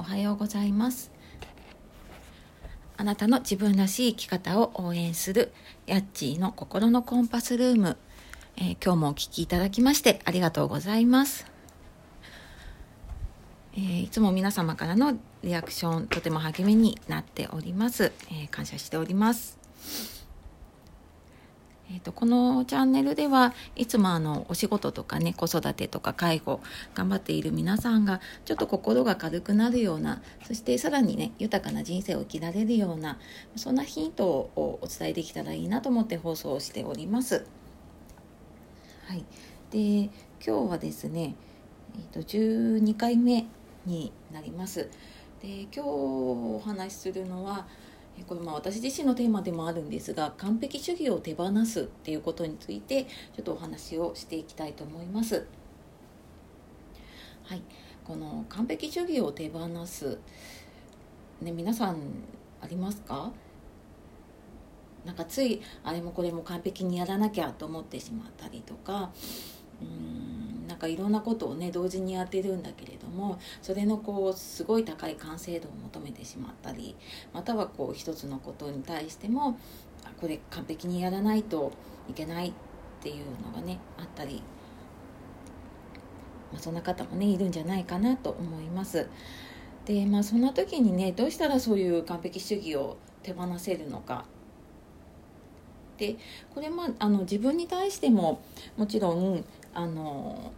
おはようございます。あなたの自分らしい生き方を応援するヤッチーの心のコンパスルーム、えー、今日もお聞きいただきましてありがとうございます、えー、いつも皆様からのリアクションとても励みになっております、え感謝しております。えーと、このチャンネルではいつもあのお仕事とかね子育てとか介護頑張っている皆さんがちょっと心が軽くなるようなそしてさらにね豊かな人生を生きられるようなそんなヒントをお伝えできたらいいなと思って放送しております。はい、で今日はですね、えーと、と12回目になります。で今日お話しするのはこれまあ私自身のテーマでもあるんですが完璧主義を手放すっていうことについてちょっとお話をしていきたいと思います。はい、この完璧主義を手放す、ね、皆さんありますか？なんかついあれもこれも完璧にやらなきゃと思ってしまったりとかうんなんかいろんなことをね同時にやってるんだけれどもそれのこうすごい高い完成度を求めてしまったりまたはこう一つのことに対してもこれ完璧にやらないといけないっていうのがねあったり、まあ、そんな方もねいるんじゃないかなと思います。でまあそんな時にねどうしたらそういう完璧主義を手放せるのかでこれまあの自分に対してももちろんあの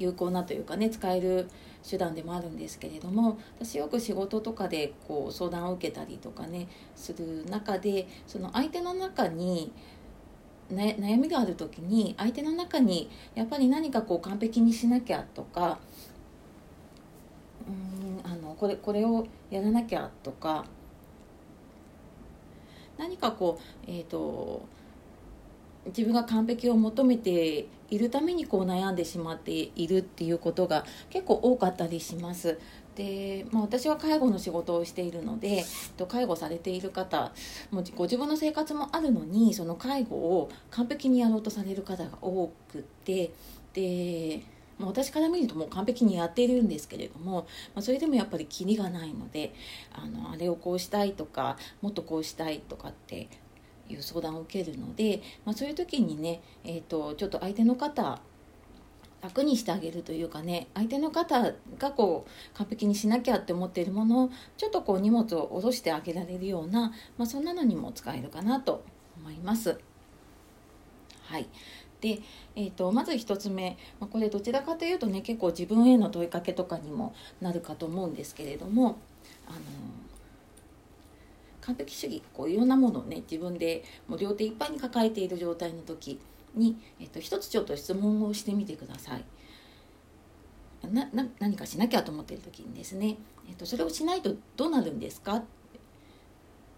有効なというかね使える手段でもあるんですけれども私よく仕事とかでこう相談を受けたりとかねする中でその相手の中に悩みがある時に相手の中にやっぱり何かこう完璧にしなきゃとかうんあのこれこれをやらなきゃとか何かこうえっ、ー、と自分が完璧を求めているためにこう悩んでしまっているっていうことが結構多かったりします。でまあ、私は介護の仕事をしているので介護されている方もご自分の生活もあるのにその介護を完璧にやろうとされる方が多くてで、まあ、私から見るともう完璧にやっているんですけれども、まあ、それでもやっぱりキリがないのであのあれをこうしたいとかもっとこうしたいとかっていう相談を受けるので、まあ、そういう時にね、えーと、ちょっと相手の方楽にしてあげるというかね相手の方がこう完璧にしなきゃって思っているものをちょっとこう荷物を下ろしてあげられるような、まあ、そんなのにも使えるかなと思います。はいで、えーと、まず1つ目、まあ、これどちらかというとね結構自分への問いかけとかにもなるかと思うんですけれどもあの完璧主義こういろんなものをね自分でもう両手いっぱいに抱えている状態の時に、えっと、一つちょっと質問をしてみてください。なな何かしなきゃと思っている時にですね、えっと、それをしないとどうなるんですか？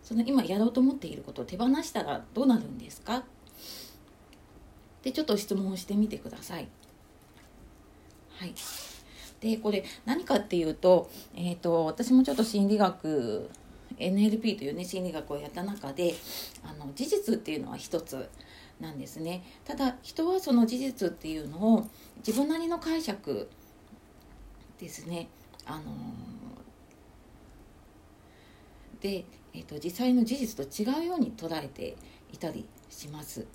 その今やろうと思っていることを手放したらどうなるんですか？でちょっと質問をしてみてください。はい、でこれ何かっていうと,、えーと私もちょっと心理学 NLP というね心理学をやった中であの事実っていうのは一つなんですねただ人はその事実っていうのを自分なりの解釈ですねあので、えーと、実際の事実と違うように捉えていたりします。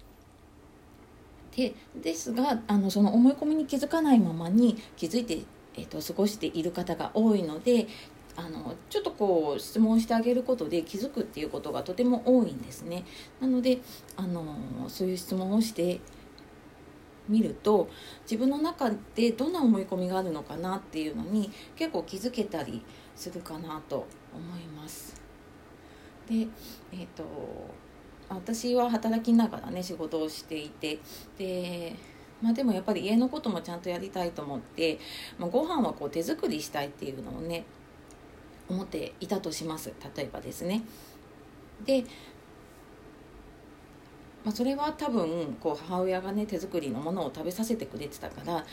でですがあのその思い込みに気づかないままに気づいて、えーと過ごしている方が多いのであのちょっとこう質問してあげることで気づくっていうことがとても多いんですね。なのであのそういう質問をしてみると自分の中でどんな思い込みがあるのかなっていうのに結構気づけたりするかなと思います。でえっ、ー、と私は働きながらね仕事をしていてでまあ、でもやっぱり家のこともちゃんとやりたいと思って、まあ、ご飯はこう手作りしたいっていうのをね思っていたとします例えばですね。で、まあ、それは多分こう母親がね手作りのものを食べさせてくれてたからあのやっ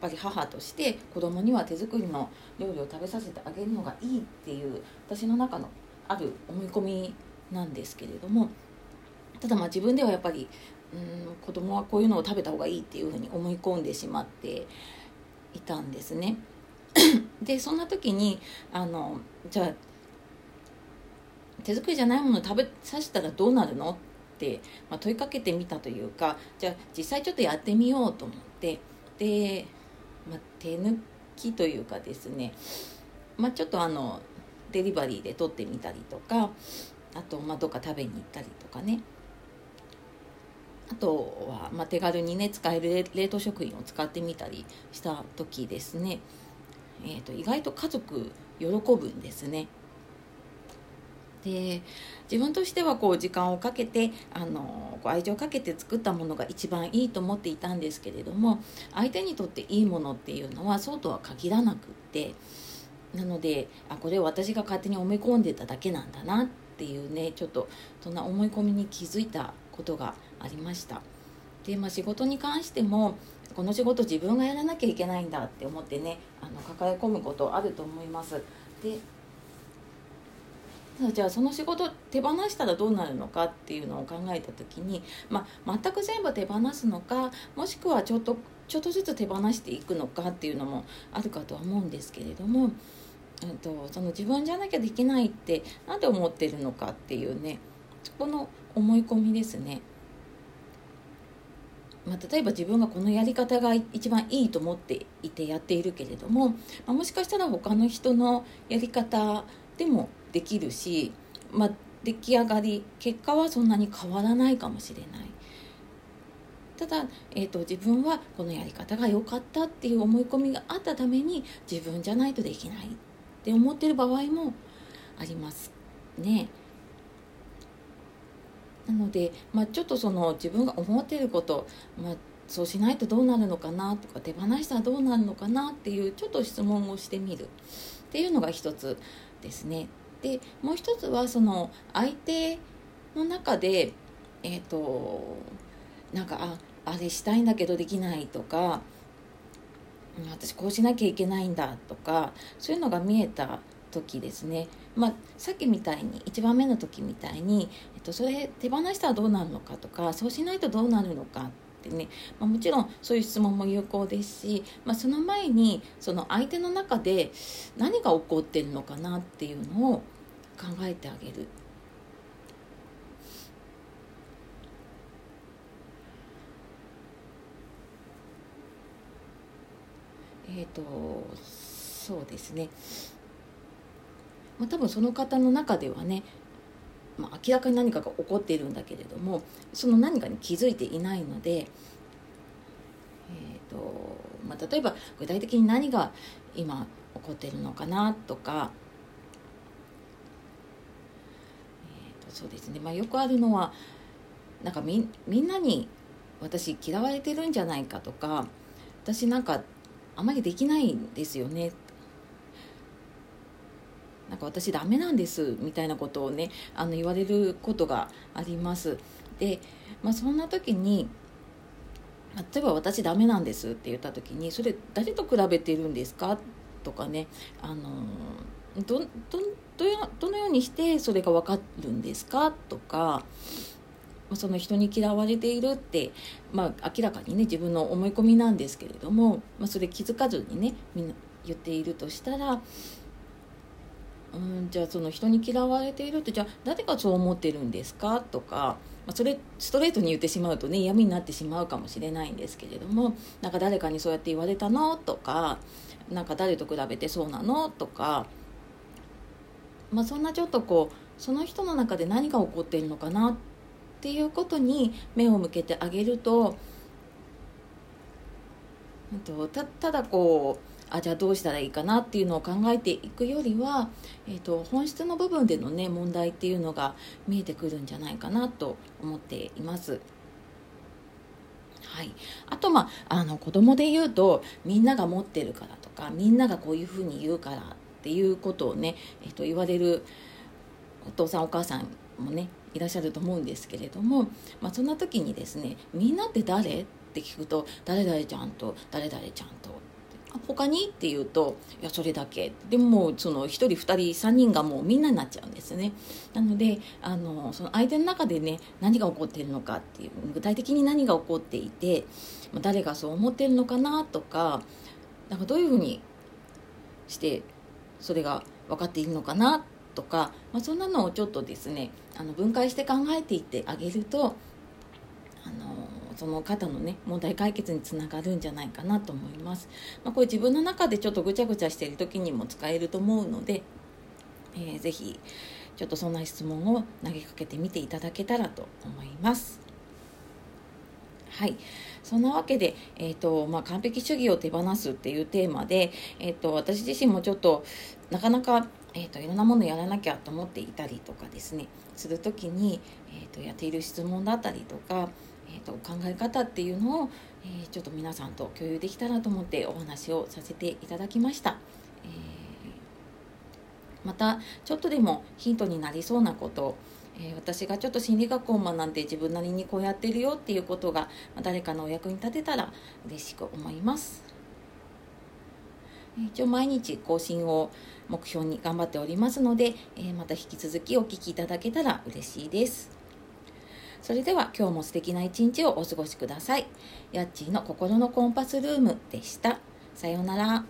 ぱり母として子供には手作りの料理を食べさせてあげるのがいいっていう私の中のある思い込みなんですけれどもただまあ自分ではやっぱりうん子供はこういうのを食べた方がいいっていうふうに思い込んでしまっていたんですね。でそんな時にあのじゃあ手作りじゃないもの食べさせたらどうなるのって、まあ、問いかけてみたというかじゃあ実際ちょっとやってみようと思ってで、まあ、手抜きというかですね、まあ、ちょっとあのデリバリーで撮ってみたりとかあと、まあ、どっか食べに行ったりとかね。あとは、まあ、手軽にね使える冷凍食品を使ってみたりした時ですね、えーと、意外と家族喜ぶんですね。で自分としてはこう時間をかけてあのこう愛情をかけて作ったものが一番いいと思っていたんですけれども相手にとっていいものっていうのはそうとは限らなくってなのであこれを私が勝手に思い込んでただけなんだなっていうねちょっとそんな思い込みに気づいたことがありましたで、まあ、仕事に関してもこの仕事自分がやらなきゃいけないんだって思ってねの抱え込むことあると思いますでじゃあその仕事手放したらどうなるのかっていうのを考えた時に、まあ、全く全部手放すのかもしくはちょっとちょっとずつ手放していくのかっていうのもあるかとは思うんですけれども、えっと、その自分じゃなきゃできないって何で思ってるのかっていうねそこの思い込みですね。まあ、例えば自分がこのやり方が一番いいと思っていてやっているけれども、まあ、もしかしたら他の人のやり方でもできるし、まあ、出来上がり結果はそんなに変わらないかもしれないただ、えーと、自分はこのやり方が良かったっていう思い込みがあったために自分じゃないとできないって思ってる場合もありますね。ので、まあ、ちょっとその自分が思っていること、まあ、そうしないとどうなるのかなとか手放したらどうなるのかなっていうちょっと質問をしてみるっていうのが一つですね。でもう一つはその相手の中でえっ、ー、となんかああれしたいんだけどできないとか私こうしなきゃいけないんだとかそういうのが見えた時ですね、まあ、さっきみたいに1番目の時みたいに、えっと、それ手放したらどうなるのかとかそうしないとどうなるのかってね、まあ、もちろんそういう質問も有効ですし、まあ、その前にその相手の中で何が起こってるのかなっていうのを考えてあげる。えっ、ー、とそうですね。まあ、多分その方の中ではね、まあ、明らかに何かが起こっているんだけれどもその何かに気づいていないので、えーとまあ、例えば具体的に何が今起こっているのかなとか、えー、とそうですね、まあ、よくあるのはなんかみみんなに私嫌われてるんじゃないかとか私なんかあまりできないんですよね。なんか私ダメなんですみたいなことをねあの言われることがあります。で、まあ、そんな時に例えば私ダメなんですって言った時にそれ誰と比べているんですかとかねあのどどどどのようにしてそれが分かるんですかとかその人に嫌われているって、まあ、明らかにね自分の思い込みなんですけれども、まあ、それ気づかずにね言っているとしたらうんじゃあその人に嫌われているってじゃあ誰がそう思ってるんですか？とか、まあ、それストレートに言ってしまうとね嫌味になってしまうかもしれないんですけれどもなんか誰かにそうやって言われたの？とかなんか誰と比べてそうなの？とか、まあ、そんなちょっとこうその人の中で何が起こっているのかなっていうことに目を向けてあげるとたただこうあじゃあどうしたらいいかなっていうのを考えていくよりは、えーと、本質の部分でのね問題っていうのが見えてくるんじゃないかなと思っています。はい、あとまああの子供で言うとみんなが持ってるからとかみんながこういうふうに言うからっていうことをね、えーと、言われるお父さんお母さんもねいらっしゃると思うんですけれども、まあ、そんな時にですね「みんなって誰?」って聞くと「誰々ちゃんと誰々ちゃんと」他にっていうといやそれだけ。でもその1人2人3人がもうみんなになっちゃうんですね。なのであのその相手の中でね何が起こってるのかっていう具体的に何が起こっていて誰がそう思ってるのかなとかなんかどういうふうにしてそれが分かっているのかなとか、まあ、そんなのをちょっとですねあの分解して考えていってあげるとその方のね問題解決につながるんじゃないかなと思います、まあ、これ自分の中でちょっとぐちゃぐちゃしている時にも使えると思うので、えー、ぜひちょっとそんな質問を投げかけてみていただけたらと思います。はい。そんなわけで、えーとまあ、完璧主義を手放すっていうテーマで、えーと、私自身もちょっとなかなか、えーと、いろんなものやらなきゃと思っていたりとかですねする時に、えーと、やっている質問だったりとか、えー、と考え方っていうのを、えー、ちょっと皆さんと共有できたらと思ってお話をさせていただきました。えー、またちょっとでもヒントになりそうなことえー、私がちょっと心理学を学んで自分なりにこうやってるよっていうことが、誰かのお役に立てたら嬉しく思います。一応毎日更新を目標に頑張っておりますので、え、また引き続きお聴きいただけたら嬉しいです。それでは今日も素敵な一日をお過ごしください。やっちーの心のコンパスルームでした。さようなら。